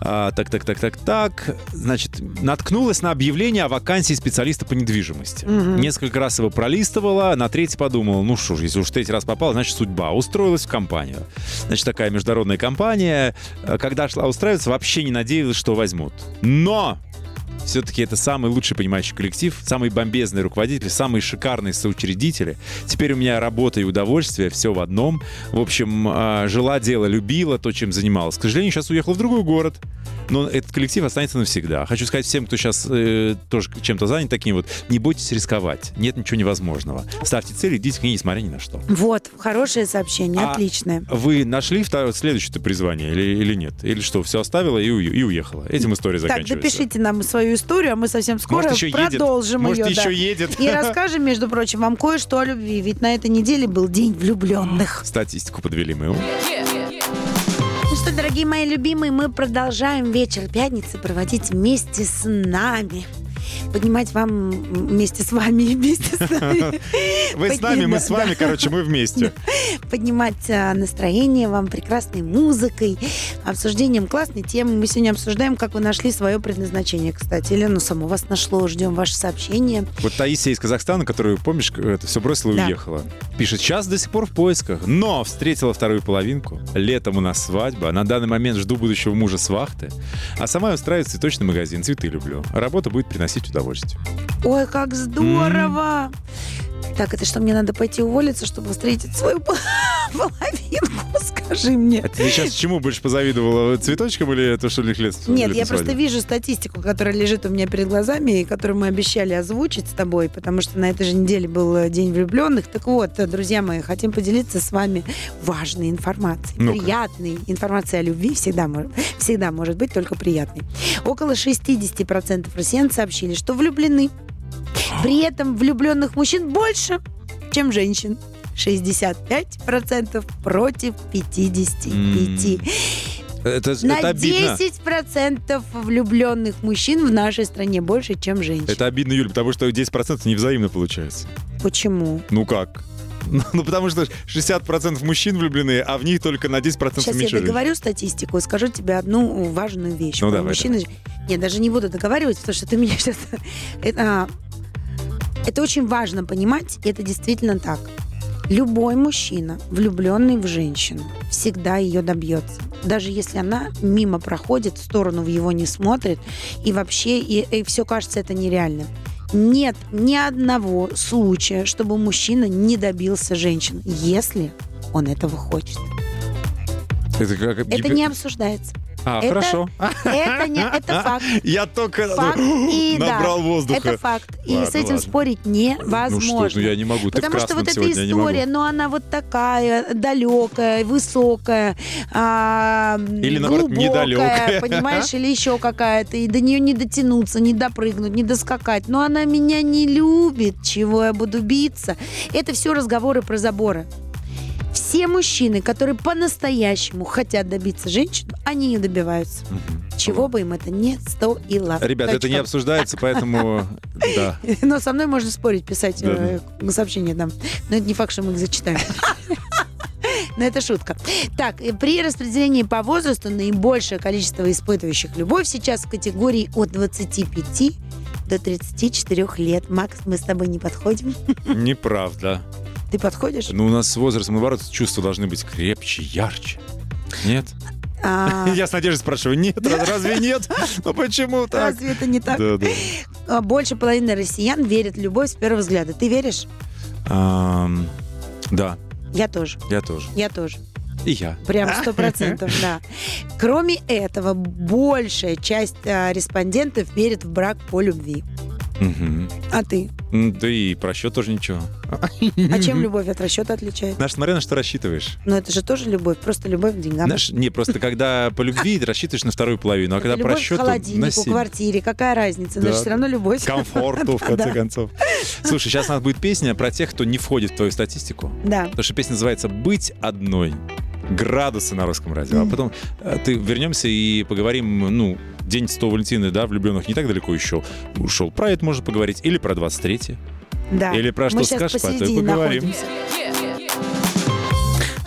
А, так, так, так, так, так. Значит, наткнулась на объявление о вакансии специалиста по недвижимости. Мгм. Несколько раз его пролистывала, на третий подумала, ну что ж, если уж третий раз попал, значит судьба. Устроилась в компанию. Значит, такая международная компания. Э, Когда шла устраиваться, вообще не надеялась, что возьмут. Но! Все-таки это самый лучший понимающий коллектив, самый бомбезный руководитель, самые шикарные соучредители. Теперь у меня работа и удовольствие, все в одном. В общем, а, жила, дело, любила то, чем занималась. К сожалению, сейчас уехала в другой город. Но этот коллектив останется навсегда. Хочу сказать всем, кто сейчас э, тоже чем-то занят таким вот, не бойтесь рисковать. Нет ничего невозможного. Ставьте цели, идите к ней, несмотря ни на что. Вот, хорошее сообщение, А отличное. Вы нашли второе, следующее призвание или, или нет? Или что, все оставила и, и уехала? Этим история Так, заканчивается. допишите нам свою историю, а мы совсем скоро Может, еще едет? продолжим Может, ее. еще да. едет? И расскажем, между прочим, вам кое-что о любви. Ведь на этой неделе был День влюбленных. Статистику подвели мы. Ну что, дорогие мои любимые, мы продолжаем вечер пятницы проводить вместе с нами. Поднимать вам вместе с вами и вместе с нами. Вы с нами, мы с вами, короче, мы вместе. Поднимать а, настроение вам прекрасной музыкой, обсуждением классной темы. Мы сегодня обсуждаем, как вы нашли свое предназначение, кстати. Или оно само вас нашло. Ждем ваши сообщения. Вот Таисия из Казахстана, которую, помнишь, это все бросила и Да. уехала. Пишет, сейчас до сих пор в поисках, но встретила вторую половинку. Летом у нас свадьба. На данный момент жду будущего мужа с вахты. А сама устраиваю цветочный магазин. Цветы люблю. Работа будет приносить удовольствие. Ой, как здорово! Так, это что, мне надо пойти уволиться, чтобы встретить свою пол- половинку? Скажи мне. А ты сейчас чему больше позавидовала? Цветочкам или то, что их лет? Нет, я просто вижу статистику, которая лежит у меня перед глазами, и которую мы обещали озвучить с тобой, потому что на этой же неделе был э, День влюбленных. Так вот, э, друзья мои, хотим поделиться с вами важной информацией, Ну-ка. приятной информацией о любви всегда, всегда может быть только приятной. Около 60% россиян сообщили, что влюблены. При этом влюбленных мужчин больше, чем женщин. 65% против 55%. Это, На это обидно. 10% влюбленных мужчин в нашей стране больше, чем женщин. Это обидно, Юль, потому что 10% невзаимно получается. Почему? Ну как? Ну, потому что 60% мужчин влюблены, а в них только на 10% Сейчас я меньше женщин. договорю статистику и скажу тебе одну важную вещь. Ну, давай, мужчин и ж- Нет, даже не буду договаривать, потому что ты меня сейчас... Это, очень важно понимать, и это действительно так. Любой мужчина, влюбленный в женщину, всегда ее добьется. Даже если она мимо проходит, в сторону в его не смотрит, и вообще, и, все кажется это нереальным. Нет ни одного случая, чтобы мужчина не добился женщин, если он этого хочет. Это, как Это не обсуждается. А, это- хорошо. Это не, это факт. Я только Факт и да, набрал воздуха. Это факт. И Ладно, с этим ладно. спорить Ну невозможно. что, ну я не могу. Ты Потому что вот эта история, но она вот такая далекая, высокая, а, Или, наоборот, глубокая, недалекая. понимаешь, или еще какая-то, и до нее не дотянуться, не допрыгнуть, не доскакать. Но она меня не любит, чего я буду биться. Это все разговоры про заборы. Все мужчины, которые по-настоящему хотят добиться женщину, они не добиваются. Чего бы им это не стоило. Ребята, это не Точка. обсуждается, поэтому да. Но со мной можно спорить, писать э, сообщения там. Но это не факт, что мы их зачитаем. Но это шутка. Так, и при распределении по возрасту наибольшее количество испытывающих любовь сейчас в категории от 25 до 34 лет. Макс, мы с тобой не подходим? Неправда. Ты подходишь? Ну, у нас с возрастом, наоборот, чувства должны быть крепче, ярче. Нет? А, Я с надеждой спрашиваю, нет, раз- разве нет? Ну почему так? разве это не так? Да, да. Больше половины россиян верят в любовь с первого взгляда. Ты веришь? Ам, Да, Я тоже. я тоже. Я тоже. И я. Прям сто процентов, да. Кроме этого, большая часть а, респондентов верит в брак по любви. Мгм. А ты? Да и про счет тоже ничего. А чем любовь от расчета отличается? Знаешь, смотря на что рассчитываешь. Ну, это же тоже любовь, просто любовь к деньгам. Знаешь, не, просто когда по любви ты рассчитываешь на вторую половину, а когда по любовь к расчету холодильнику, квартире, какая разница? Значит, все равно любовь. комфорту, в конце концов. Слушай, сейчас у нас будет песня про тех, кто не входит в твою статистику. Да. Потому что песня называется «Быть одной». Градусы на русском радио. А потом э, ты вернемся и поговорим, ну, День 100 Валентины, да, влюбленных не так далеко еще ушел. Про это можно поговорить. Или про 23 Да. Или про что скажешь, по той посередине поговорим. находимся.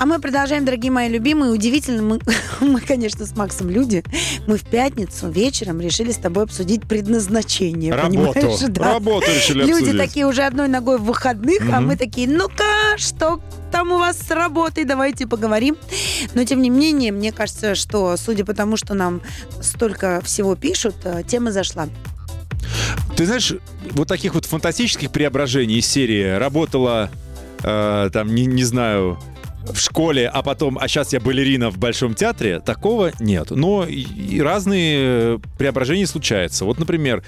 А мы продолжаем, дорогие мои любимые. Удивительно, мы, мы, конечно, с Максом люди. Мы в пятницу вечером решили с тобой обсудить предназначение. Работу. Да. Работу решили Люди обсудить. такие уже одной ногой в выходных, а Мгм. мы такие, ну-ка, что там у вас с работой, давайте поговорим. Но, тем не менее, мне кажется, что, судя по тому, что нам столько всего пишут, э, тема зашла. Ты знаешь, вот таких вот фантастических преображений из серии работала, э, там, не, не знаю, в школе, а потом, а сейчас я балерина в Большом театре, такого нет. Но и, разные преображения случаются. Вот, например,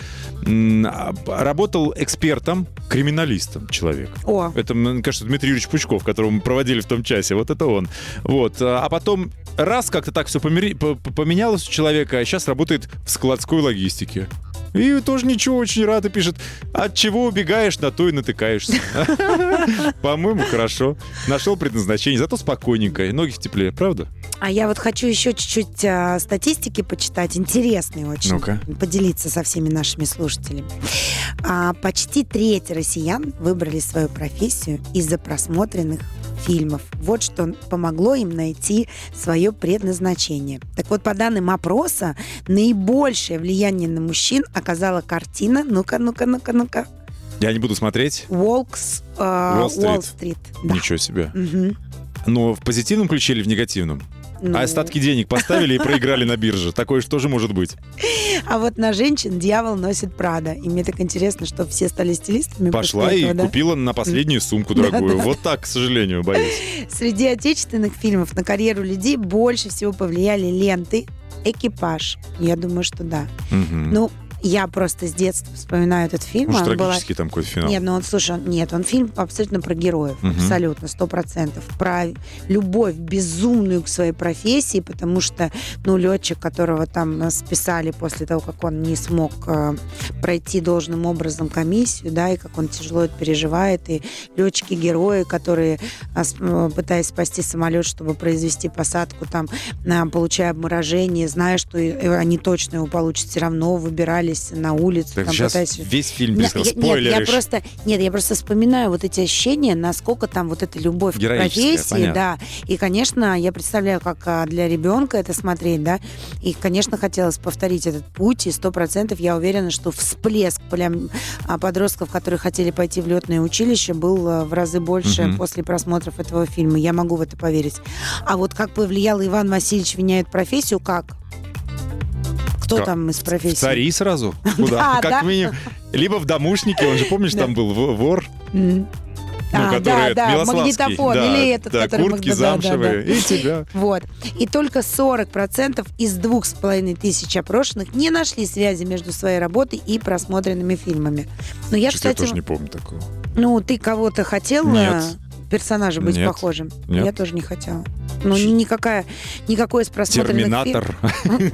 а, работал экспертом, криминалистом человек. О, Это, мне кажется, Дмитрий Юрьевич Пучков, которого мы проводили в том часе. Вот это он. Вот. А потом раз как-то так все поменялось у человека, а сейчас работает в складской логистике. И тоже ничего, очень рад и пишет, от чего убегаешь, на то и натыкаешься. По-моему, хорошо. Нашел предназначение, зато спокойненько, и ноги в тепле, правда? а я вот хочу еще чуть-чуть а, статистики почитать, интересные очень, Ну-ка. поделиться со всеми нашими слушателями. А, почти треть россиян выбрали свою профессию из-за просмотренных фильмов. Вот что помогло им найти свое предназначение. Так вот, по данным опроса, наибольшее влияние на мужчин оказала картина, ну-ка, ну-ка, ну-ка, ну-ка, Я не буду смотреть. Волкс, э, Уолл-стрит. Ничего себе. Мгм. Но в позитивном ключе или в негативном? Ну, А остатки денег поставили и проиграли на бирже. Такое же тоже может быть. А вот на женщин дьявол носит Прада. И мне так интересно, что все стали стилистами. Пошла после и этого, да? купила на последнюю сумку дорогую. Вот так, к сожалению, боюсь. Среди отечественных фильмов на карьеру людей больше всего повлияли ленты «Экипаж». Я думаю, что да. Ну, я просто с детства вспоминаю этот фильм. Может, Он была- трагический там какой-то финал. Нет, ну он, слушай, он- нет, он фильм абсолютно про героев, Мгм. абсолютно, сто процентов. Про любовь безумную к своей профессии, потому что, ну, летчик, которого там э, списали после того, как он не смог э, пройти должным образом комиссию, да, и как он тяжело это переживает, и летчики-герои, которые, с- э, пытаясь спасти самолет, чтобы произвести посадку, там, э, получая обморожение, зная, что э, они точно его получат, все равно выбирались на улицу, Так там, сейчас пытаясь весь фильм пересказал. я- нет, я Спойлеришь. просто, нет, я просто вспоминаю вот эти ощущения, насколько там вот эта любовь к профессии, понятно. да. И, конечно, я представляю, как а, для ребенка это смотреть, да. И, конечно, хотелось повторить этот путь, и сто процентов я уверена, что всплеск прям а, подростков, которые хотели пойти в летное училище, был а, в разы больше Мгм. после просмотров этого фильма. Я могу в это поверить. А вот как повлиял Иван Васильевич меняет профессию, как? Кто Как? там из В профессии? цари сразу? Куда? Да, как минимум. Либо в домушнике, он же, помнишь, там был в- вор, ну, А, который да, да, магнитофон, Да, или этот, да, который куртки маг- да, да, замшевые, да. и тебя. Вот. И только 40% из двух с половиной тысяч опрошенных не нашли связи между своей работой и просмотренными фильмами. Но я, Что-то я кстати, тоже не помню такого. ну, ты кого-то хотел Нет. персонажа быть Нет. похожим? Нет. Я тоже не хотела. Ну, никакая, никакой из просмотренных Терминатор.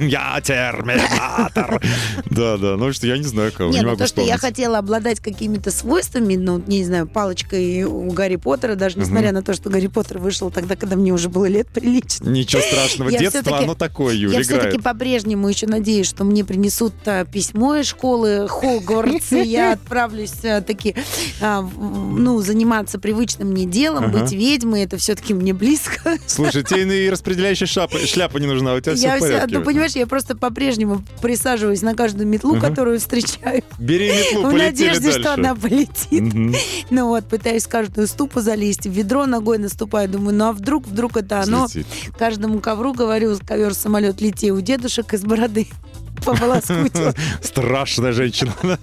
Я терминатор. Да, да. Ну что, я не знаю кого. Нет, Не ну то, что я хотела обладать какими-то свойствами, ну, не знаю, палочкой у Гарри Поттера, даже несмотря на то, что Гарри Поттер вышел тогда, когда мне уже было лет прилично. Ничего страшного. Детство, оно такое, Юля, Я все-таки по-прежнему еще надеюсь, что мне принесут а, письмо из школы Хогвартс, и я отправлюсь а, таки, а, ну, заниматься привычным мне делом, быть ведьмой, это все-таки мне близко. Слушай, тебе и распределяющая шляпа, шляпа не нужна, у тебя все Я в вся- порядке. ну, понимаешь, я просто по-прежнему присаживаюсь на каждую метлу, Ага. которую встречаю, Бери метлу, в надежде, что дальше. она полетит. Мгм. Ну вот, пытаюсь каждую ступу залезть, в ведро ногой наступаю, думаю, ну а вдруг, вдруг это оно. Слетит. Каждому ковру говорю, ковер самолет лети у дедушек из бороды по волоску тёр. Страшная женщина.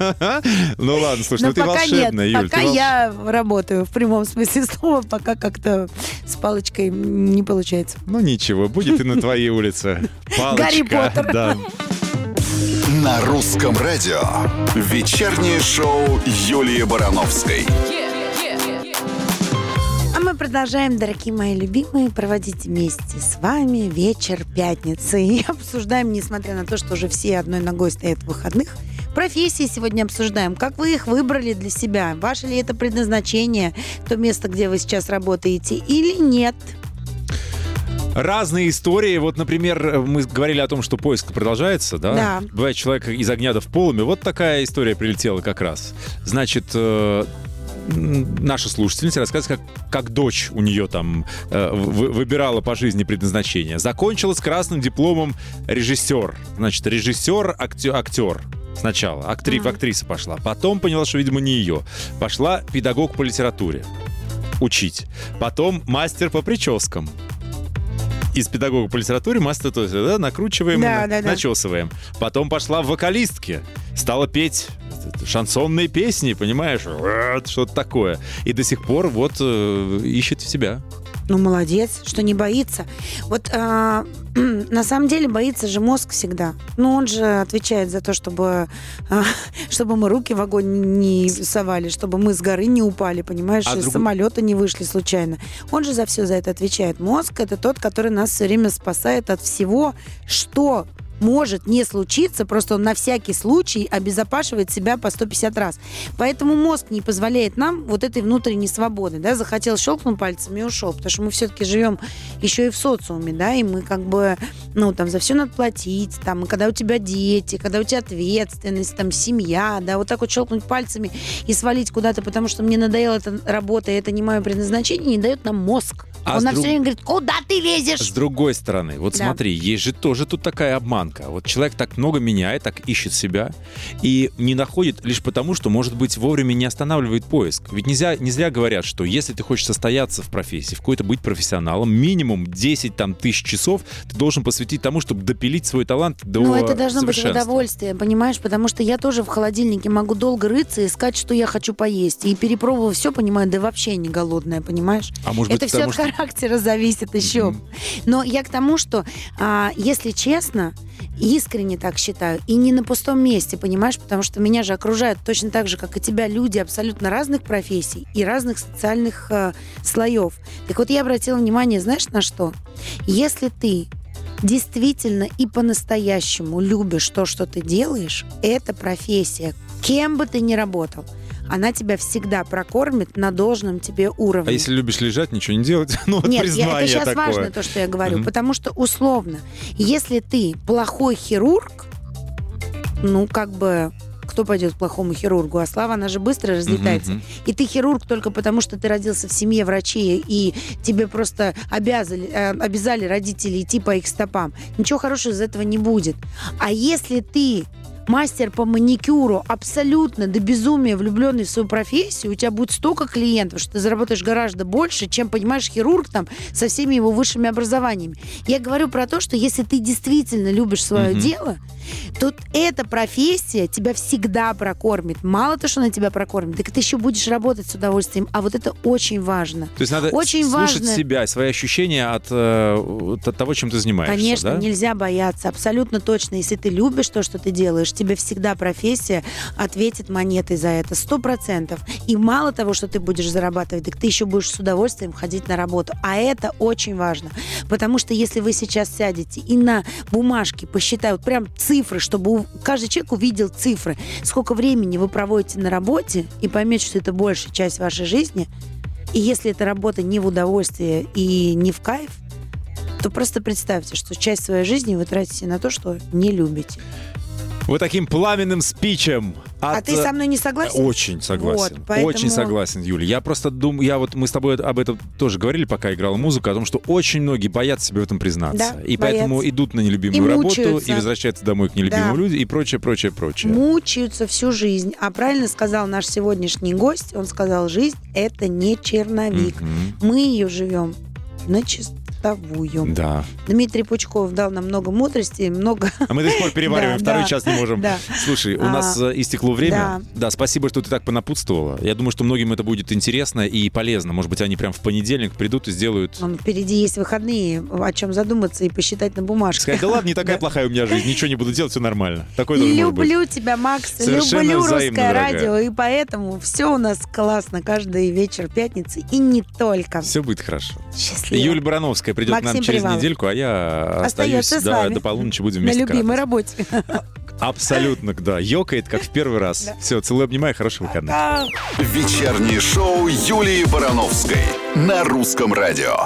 Ну ладно, слушай, Но ну ты пока волшебная, нет, Юль. пока я работаю в прямом смысле слова, пока как-то с палочкой не получается. Ну ничего, будет и на твоей улице. Палочка. Гарри Поттер. Да. На русском радио. Вечернее шоу Юлии Барановской. Мы продолжаем, дорогие мои любимые, проводить вместе с вами вечер пятницы. И обсуждаем, несмотря на то, что уже все одной ногой стоят в выходных, профессии сегодня обсуждаем. Как вы их выбрали для себя? Ваше ли это предназначение, то место, где вы сейчас работаете, или нет? Разные истории. Вот, например, мы говорили о том, что поиск продолжается, да? Да. Бывает человек из огня в полуме. Вот такая история прилетела как раз. Значит, э, наша слушательница рассказывает, как, как дочь у нее там э, вы- выбирала по жизни предназначение. Закончила с красным дипломом режиссер. Значит, режиссер, актер, актер. Сначала актри, в актриса пошла. Потом поняла, что, видимо, не ее. Пошла педагог по литературе учить. Потом мастер по прическам из педагога по литературе мастер, то есть, да, накручиваем, Да, на- да, да. начесываем. Потом пошла в вокалистки, стала петь шансонные песни, понимаешь, что-то такое. И до сих пор вот э, ищет себя. Ну, молодец, что не боится. Вот а, на самом деле боится же мозг всегда. Ну, он же отвечает за то, чтобы, а, чтобы мы руки в огонь не совали, чтобы мы с горы не упали, понимаешь, А из друг- самолета не вышли случайно. Он же за все за это отвечает. Мозг это тот, который нас все время спасает от всего, что может не случиться, просто он на всякий случай обезопашивает себя по 150 раз. Поэтому мозг не позволяет нам вот этой внутренней свободы, да, захотел щелкнул пальцами и ушел, потому что мы все-таки живем еще и в социуме, да, и мы как бы, ну, там, за все надо платить, там, и когда у тебя дети, когда у тебя ответственность, там, семья, да, вот так вот щелкнуть пальцами и свалить куда-то, потому что мне надоела эта работа, и это не мое предназначение, не дает нам мозг. А Он с нам друг- все время говорит, куда ты С лезешь? другой стороны, вот Да. смотри, есть же тоже тут такая обманка. Вот человек так много меняет, так ищет себя и не находит лишь потому, что, может быть, вовремя не останавливает поиск. Ведь нельзя, не зря говорят, что если ты хочешь состояться в профессии, в какой-то быть профессионалом, минимум 10 там, тысяч часов ты должен посвятить тому, чтобы допилить свой талант до Ну, это должно быть удовольствие, понимаешь? Потому что я тоже в холодильнике могу долго рыться и искать, что я хочу поесть. И перепробовав все, понимаю, да вообще не голодная, понимаешь? А может быть, это все потому от что- характера зависит еще. Мгм. Но я к тому, что, а, если честно, искренне так считаю, и не на пустом месте, понимаешь? Потому что меня же окружают точно так же, как и тебя, люди абсолютно разных профессий и разных социальных а, слоев. Так вот, я обратила внимание, знаешь, на что? Если ты действительно и по-настоящему любишь то, что ты делаешь, это профессия, кем бы ты ни работал, она тебя всегда прокормит на должном тебе уровне. А если любишь лежать, ничего не делать, ну вот Нет, я- это сейчас такое. важно то, что я говорю, Мгм. потому что условно, если ты плохой хирург, ну как бы кто пойдет к плохому хирургу? А слава, она же быстро разлетается. Мгм. И ты хирург только потому, что ты родился в семье врачей, и тебе просто обязали, э, обязали родители идти по их стопам. Ничего хорошего из этого не будет. А если ты мастер по маникюру, абсолютно до безумия влюбленный в свою профессию, у тебя будет столько клиентов, что ты заработаешь гораздо больше, чем, понимаешь, хирург там со всеми его высшими образованиями. Я говорю про то, что если ты действительно любишь свое Мгм. дело, то эта профессия тебя всегда прокормит. Мало то, что она тебя прокормит, так ты еще будешь работать с удовольствием. А вот это очень важно. То есть надо Очень слушать важно. себя, свои ощущения от, э, от того, чем ты занимаешься. Конечно, да? нельзя бояться, абсолютно точно. Если ты любишь то, что ты делаешь, тебе всегда профессия ответит монетой за это, сто процентов. И мало того, что ты будешь зарабатывать, так ты еще будешь с удовольствием ходить на работу. А это очень важно, потому что если вы сейчас сядете и на бумажке посчитают прям цифры, чтобы каждый человек увидел цифры, сколько времени вы проводите на работе и поймете, что это большая часть вашей жизни, и если эта работа не в удовольствие и не в кайф, то просто представьте, что часть своей жизни вы тратите на то, что не любите. Вот таким пламенным спичем. а от, ты со мной не согласен? Очень согласен. Вот, поэтому- Очень согласен, Юля. Я просто думаю, я вот мы с тобой об этом тоже говорили, пока играла музыка, о том, что очень многие боятся себе в этом признаться. Да, и поэтому боятся. идут на нелюбимую И работу мучаются. и возвращаются домой к нелюбимым Да. людям и прочее, прочее, прочее. Мучаются всю жизнь. А правильно сказал наш сегодняшний гость. Он сказал, жизнь – это не черновик. Мгм. Мы ее живем на чистовую. Да. Дмитрий Пучков дал нам много мудрости, много... А мы до сих пор перевариваем, Да, второй да, час не можем. да. Слушай, у А, нас э, истекло время. да. Да, спасибо, что ты так понапутствовала. Я думаю, что многим это будет интересно и полезно. Может быть, они прям в понедельник придут и сделают... Он, впереди есть выходные, о чем задуматься и посчитать на бумажке. Сказать, да ладно, не такая плохая у меня жизнь, ничего не буду делать, все нормально. Такой. Люблю тебя, Макс. Совершенно люблю русское дорогая. радио. И поэтому все у нас классно каждый вечер пятницы. И не только. Все будет хорошо. Счастливо. Юлия Барановская придет к нам Максим через Привалов. недельку, а я остаюсь Остается с до, вами. до полуночи, будем На вместе любимой карабкаться. работе. Абсолютно, да. Ёкает, как в первый раз. Все, целую, обнимаю, хороших выходных. Вечернее шоу Юлии Барановской на русском радио.